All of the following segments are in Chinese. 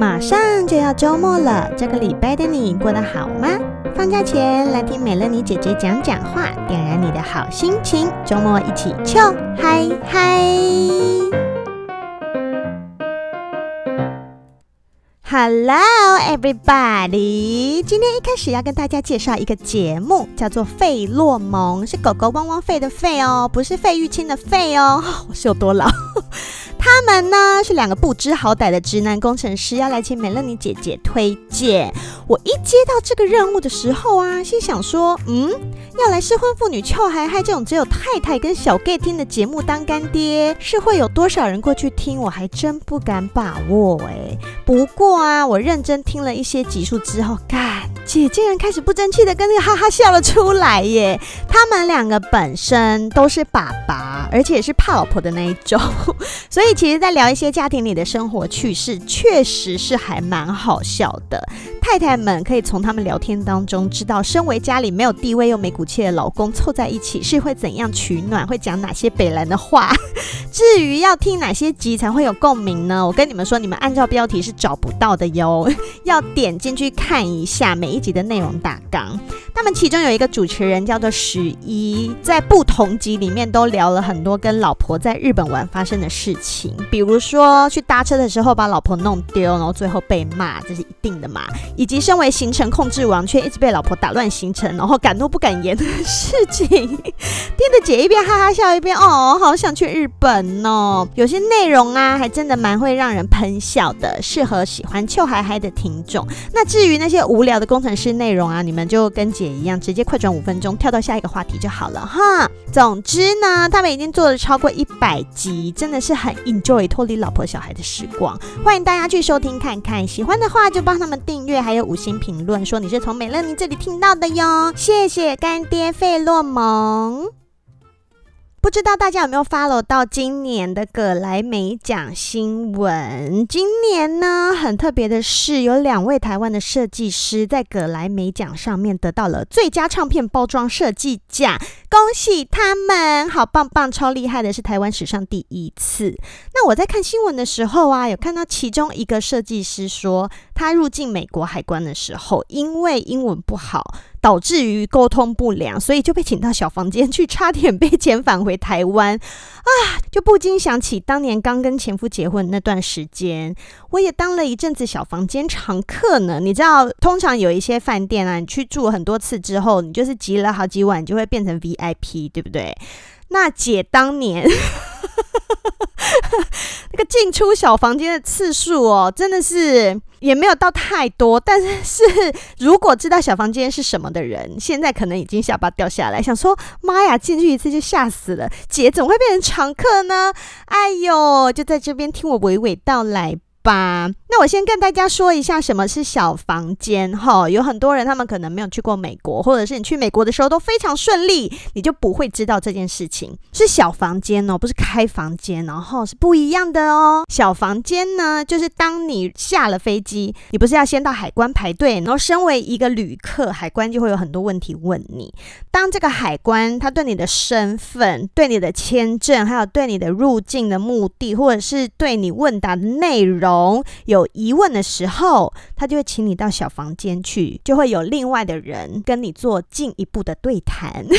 马上就要周末了，这个礼拜的你过得好吗？放假前来听美乐妮姐姐讲讲话，点燃你的好心情。周末一起笑嗨嗨！Hello everybody，今天一开始要跟大家介绍一个节目，叫做《费洛蒙》，是狗狗汪汪费的费哦，不是费玉清的费哦。我是有多老？他们呢是两个不知好歹的直男工程师，要来请美乐妮姐姐推荐。我一接到这个任务的时候啊，心想说，嗯，要来失婚妇女俏嗨嗨这种只有太太跟小 gay 听的节目当干爹，是会有多少人过去听？我还真不敢把握哎。不过啊，我认真听了一些集数之后，干，姐竟然开始不争气的跟那个哈哈笑了出来耶。他们两个本身都是爸爸，而且是怕老婆的那一种，所以。其实，在聊一些家庭里的生活趣事，确实是还蛮好笑的。太太们可以从他们聊天当中知道，身为家里没有地位又没骨气的老公凑在一起是会怎样取暖，会讲哪些北兰的话。至于要听哪些集才会有共鸣呢？我跟你们说，你们按照标题是找不到的哟，要点进去看一下每一集的内容大纲。他们其中有一个主持人叫做十一，在不同集里面都聊了很多跟老婆在日本玩发生的事情，比如说去搭车的时候把老婆弄丢，然后最后被骂，这是一定的嘛。以及身为行程控制王却一直被老婆打乱行程，然后敢怒不敢言的事情，听着姐一边哈哈笑一边哦，好想去日本哦。有些内容啊，还真的蛮会让人喷笑的，适合喜欢秋嗨嗨的听众。那至于那些无聊的工程师内容啊，你们就跟姐一样，直接快转五分钟，跳到下一个话题就好了哈。总之呢，他们已经做了超过一百集，真的是很 enjoy 脱离老婆小孩的时光。欢迎大家去收听看看，喜欢的话就帮他们订阅。还有五星评论说你是从美乐妮这里听到的哟，谢谢干爹费洛蒙。不知道大家有没有 follow 到今年的葛莱美奖新闻？今年呢，很特别的是，有两位台湾的设计师在葛莱美奖上面得到了最佳唱片包装设计奖，恭喜他们，好棒棒，超厉害的，是台湾史上第一次。那我在看新闻的时候啊，有看到其中一个设计师说，他入境美国海关的时候，因为英文不好。导致于沟通不良，所以就被请到小房间去，差点被遣返回台湾啊！就不禁想起当年刚跟前夫结婚那段时间，我也当了一阵子小房间常客呢。你知道，通常有一些饭店啊，你去住很多次之后，你就是挤了好几晚，就会变成 VIP，对不对？那姐当年。那个进出小房间的次数哦，真的是也没有到太多。但是是如果知道小房间是什么的人，现在可能已经下巴掉下来，想说妈呀，进去一次就吓死了，姐怎么会变成常客呢？哎呦，就在这边听我娓娓道来吧。那我先跟大家说一下什么是小房间哈，有很多人他们可能没有去过美国，或者是你去美国的时候都非常顺利，你就不会知道这件事情是小房间哦，不是开房间，然后是不一样的哦。小房间呢，就是当你下了飞机，你不是要先到海关排队，然后身为一个旅客，海关就会有很多问题问你。当这个海关他对你的身份、对你的签证，还有对你的入境的目的，或者是对你问答的内容有有疑问的时候，他就会请你到小房间去，就会有另外的人跟你做进一步的对谈。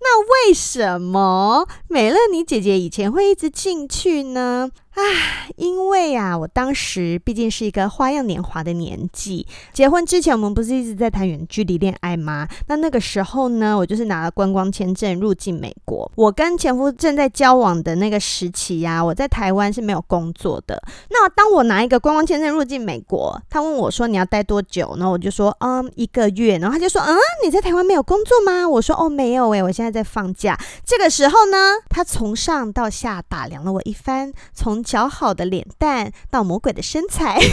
那为什么美乐妮姐姐以前会一直进去呢？唉，因为啊，我当时毕竟是一个花样年华的年纪。结婚之前，我们不是一直在谈远距离恋爱吗？那那个时候呢，我就是拿了观光签证入境美国。我跟前夫正在交往的那个时期呀、我在台湾是没有工作的。那当我拿一个观光签证入境美国，他问我说：“你要待多久？”然后我就说：“嗯，一个月。”然后他就说：“嗯，你在台湾没有工作吗？”我说：“哦，没有诶，我现在在放假。”这个时候呢，他从上到下打量了我一番，从姣好的脸蛋到魔鬼的身材，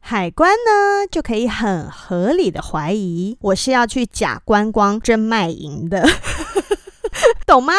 海关呢就可以很合理的怀疑我是要去假观光真卖淫的，懂吗？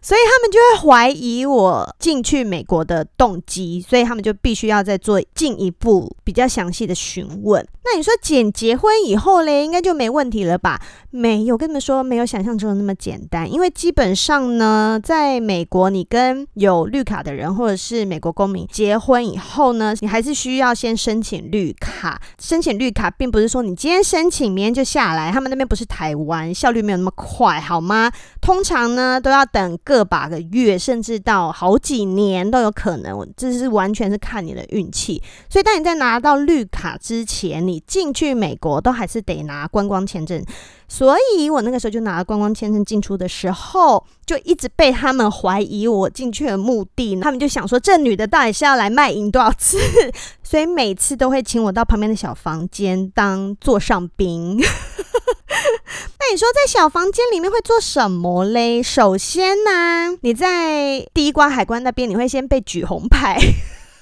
所以他们就会怀疑我进去美国的动机，所以他们就必须要再做进一步比较详细的询问。那你说简结婚以后嘞，应该就没问题了吧？没有，跟你们说没有想象中的那么简单。因为基本上呢，在美国，你跟有绿卡的人或者是美国公民结婚以后呢，你还是需要先申请绿卡。申请绿卡并不是说你今天申请，明天就下来。他们那边不是台湾，效率没有那么快，好吗？通常呢，都要等个把个月，甚至到好几年都有可能。这是完全是看你的运气。所以，当你在拿到绿卡之前，你你进去美国都还是得拿观光签证。所以我那个时候就拿了观光签证进出的时候，就一直被他们怀疑我进去的目的。他们就想说，这女的到底是要来卖淫多少次？所以每次都会请我到旁边的小房间当座上宾。那你说在小房间里面会做什么嘞？首先呢，你在第一关海关那边，你会先被举红牌。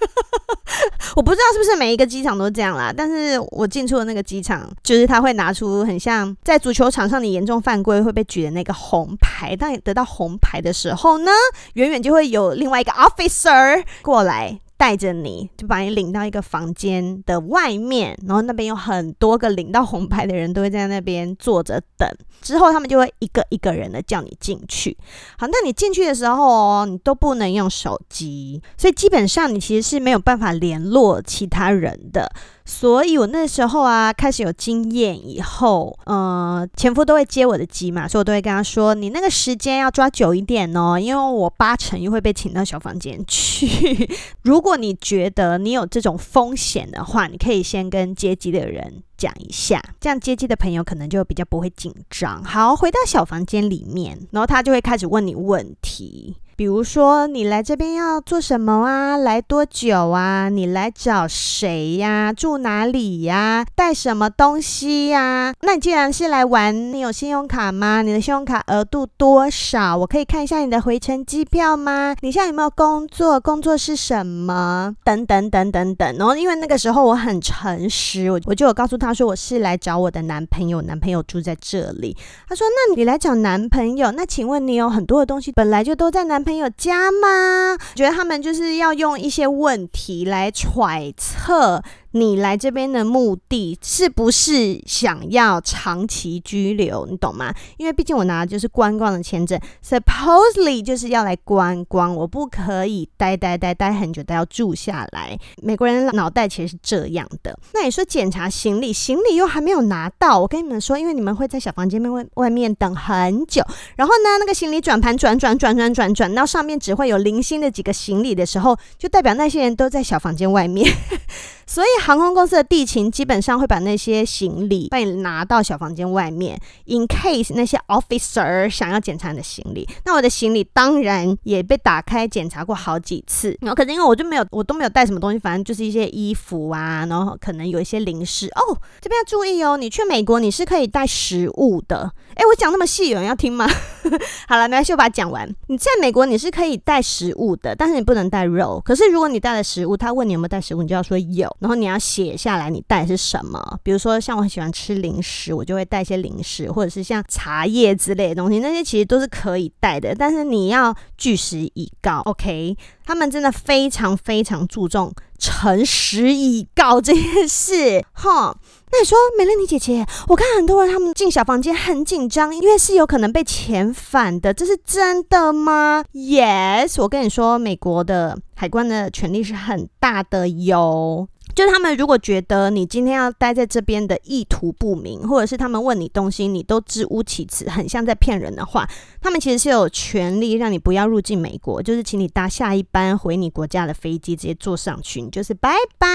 我不知道是不是每一个机场都这样啦，但是我进出的那个机场，就是他会拿出很像在足球场上你严重犯规会被举的那个红牌。当你得到红牌的时候呢，远远就会有另外一个 officer 过来。带着你就把你领到一个房间的外面，然后那边有很多个领到红牌的人都会在那边坐着等，之后他们就会一个一个人的叫你进去。好，那你进去的时候哦，你都不能用手机，所以基本上你其实是没有办法联络其他人的。所以我那时候啊，开始有经验以后，呃，前夫都会接我的机嘛，所以我都会跟他说，你那个时间要抓久一点哦，因为我八成又会被请到小房间去。如果你觉得你有这种风险的话，你可以先跟接机的人讲一下，这样接机的朋友可能就比较不会紧张。好，回到小房间里面，然后他就会开始问你问题。比如说，你来这边要做什么啊？来多久啊？你来找谁呀？住哪里呀？带什么东西呀？那你既然是来玩，你有信用卡吗？你的信用卡额度多少？我可以看一下你的回程机票吗？你现在有没有工作？工作是什么？等等等等等。然后，因为那个时候我很诚实，我我就有告诉他说我是来找我的男朋友，男朋友住在这里。他说：“那你来找男朋友？那请问你有很多的东西本来就都在男朋。”朋友家吗？觉得他们就是要用一些问题来揣测。你来这边的目的是不是想要长期居留？你懂吗？因为毕竟我拿的就是观光的签证，supposedly 就是要来观光，我不可以待待待待很久，都要住下来。美国人脑袋其实是这样的。那你说检查行李，行李又还没有拿到，我跟你们说，因为你们会在小房间外外面等很久，然后呢，那个行李转盘转转转转转转到上面只会有零星的几个行李的时候，就代表那些人都在小房间外面。所以航空公司的地勤基本上会把那些行李帮你拿到小房间外面，in case 那些 officer 想要检查你的行李。那我的行李当然也被打开检查过好几次，然后可是因为我就没有，我都没有带什么东西，反正就是一些衣服啊，然后可能有一些零食。哦，这边要注意哦，你去美国你是可以带食物的。诶，我讲那么细，有人要听吗？好了，没关系，我把它讲完。你在美国你是可以带食物的，但是你不能带肉。可是如果你带了食物，他问你有没有带食物，你就要说有。然后你要写下来，你带的是什么？比如说，像我很喜欢吃零食，我就会带一些零食，或者是像茶叶之类的东西，那些其实都是可以带的。但是你要据实以告，OK？他们真的非常非常注重诚实以告这件事，哈。那你说，美乐妮姐姐，我看很多人他们进小房间很紧张，因为是有可能被遣返的，这是真的吗？Yes，我跟你说，美国的海关的权力是很大的哟。就是他们如果觉得你今天要待在这边的意图不明，或者是他们问你东西你都支吾其词，很像在骗人的话，他们其实是有权利让你不要入境美国，就是请你搭下一班回你国家的飞机，直接坐上去，你就是拜拜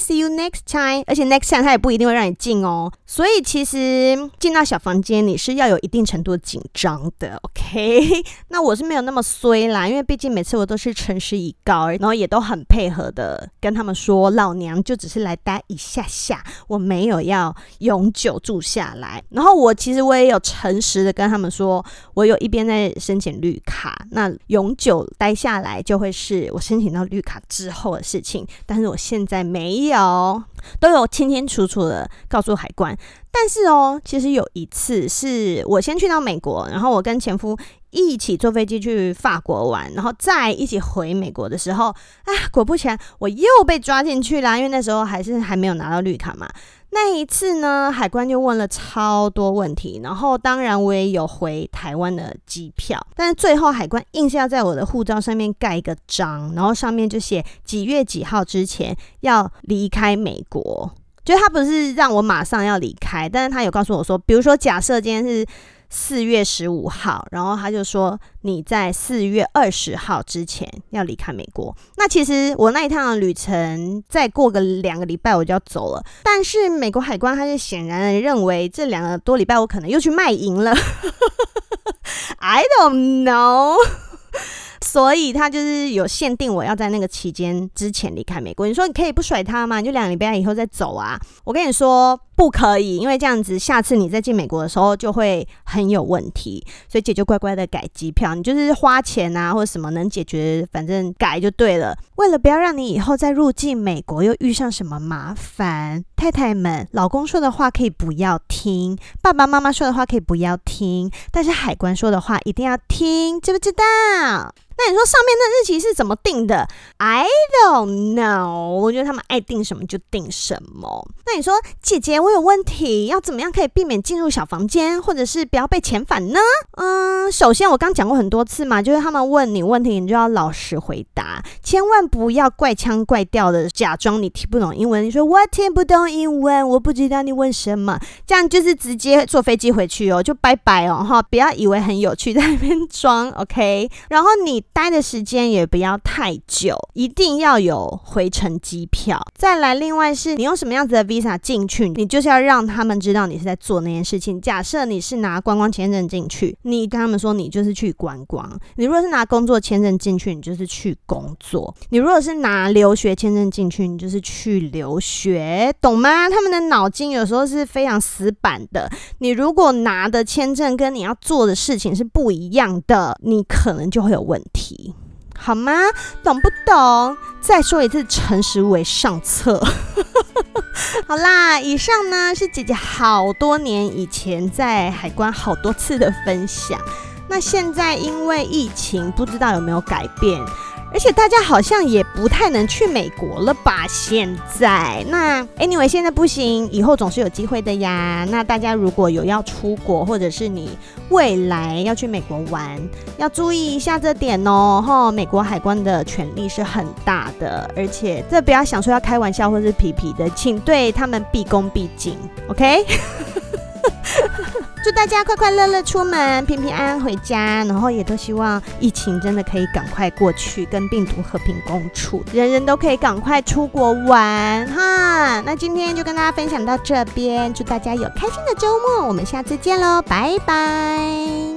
，see you next time。而且 next time 他也不一定会让你进哦，所以其实进到小房间你是要有一定程度的紧张的，OK？那我是没有那么衰啦，因为毕竟每次我都是诚实以告，然后也都很配合的跟他们说老娘就只是来待一下下，我没有要永久住下来。然后我其实我也有诚实的跟他们说，我有一边在申请绿卡，那永久待下来就会是我申请到绿卡之后的事情。但是我现在没有，都有清清楚楚的告诉海关。但是哦，其实有一次是我先去到美国，然后我跟前夫一起坐飞机去法国玩，然后再一起回美国的时候，啊，果不其然，我又被抓进去了，因为那时候还是还没有拿到绿卡嘛。那一次呢，海关就问了超多问题，然后当然我也有回台湾的机票，但是最后海关硬是要在我的护照上面盖一个章，然后上面就写几月几号之前要离开美国，就他不是让我马上要离开，但是他有告诉我说，比如说假设今天是。四月十五号，然后他就说你在四月二十号之前要离开美国。那其实我那一趟旅程再过个两个礼拜我就要走了，但是美国海关他就显然认为这两个多礼拜我可能又去卖淫了。I don't know。所以他就是有限定我要在那个期间之前离开美国。你说你可以不甩他吗？你就两个礼拜以后再走啊？我跟你说不可以，因为这样子下次你再进美国的时候就会很有问题。所以姐就乖乖的改机票，你就是花钱啊或者什么能解决，反正改就对了。为了不要让你以后再入境美国又遇上什么麻烦，太太们，老公说的话可以不要听，爸爸妈妈说的话可以不要听，但是海关说的话一定要听，知不知道？那你说上面那日期是怎么定的？I don't know。我觉得他们爱定什么就定什么。那你说姐姐，我有问题，要怎么样可以避免进入小房间，或者是不要被遣返呢？嗯，首先我刚讲过很多次嘛，就是他们问你问题，你就要老实回答，千万不要怪腔怪调的假装你听不懂英文。你说我听不懂英文，我不知道你问什么，这样就是直接坐飞机回去哦，就拜拜哦哈！不要以为很有趣在那边装，OK？然后你。待的时间也不要太久，一定要有回程机票。再来，另外是你用什么样子的 visa 进去，你就是要让他们知道你是在做那件事情。假设你是拿观光签证进去，你跟他们说你就是去观光；你如果是拿工作签证进去，你就是去工作；你如果是拿留学签证进去，你就是去留学，懂吗？他们的脑筋有时候是非常死板的。你如果拿的签证跟你要做的事情是不一样的，你可能就会有问题。好吗？懂不懂？再说一次，诚实为上策。好啦，以上呢是姐姐好多年以前在海关好多次的分享。那现在因为疫情，不知道有没有改变。而且大家好像也不太能去美国了吧？现在那 anyway 现在不行，以后总是有机会的呀。那大家如果有要出国，或者是你未来要去美国玩，要注意一下这点哦。哈，美国海关的权力是很大的，而且这不要想说要开玩笑或是皮皮的，请对他们毕恭毕敬，OK？祝大家快快乐乐出门，平平安安回家，然后也都希望疫情真的可以赶快过去，跟病毒和平共处，人人都可以赶快出国玩哈。那今天就跟大家分享到这边，祝大家有开心的周末，我们下次见喽，拜拜。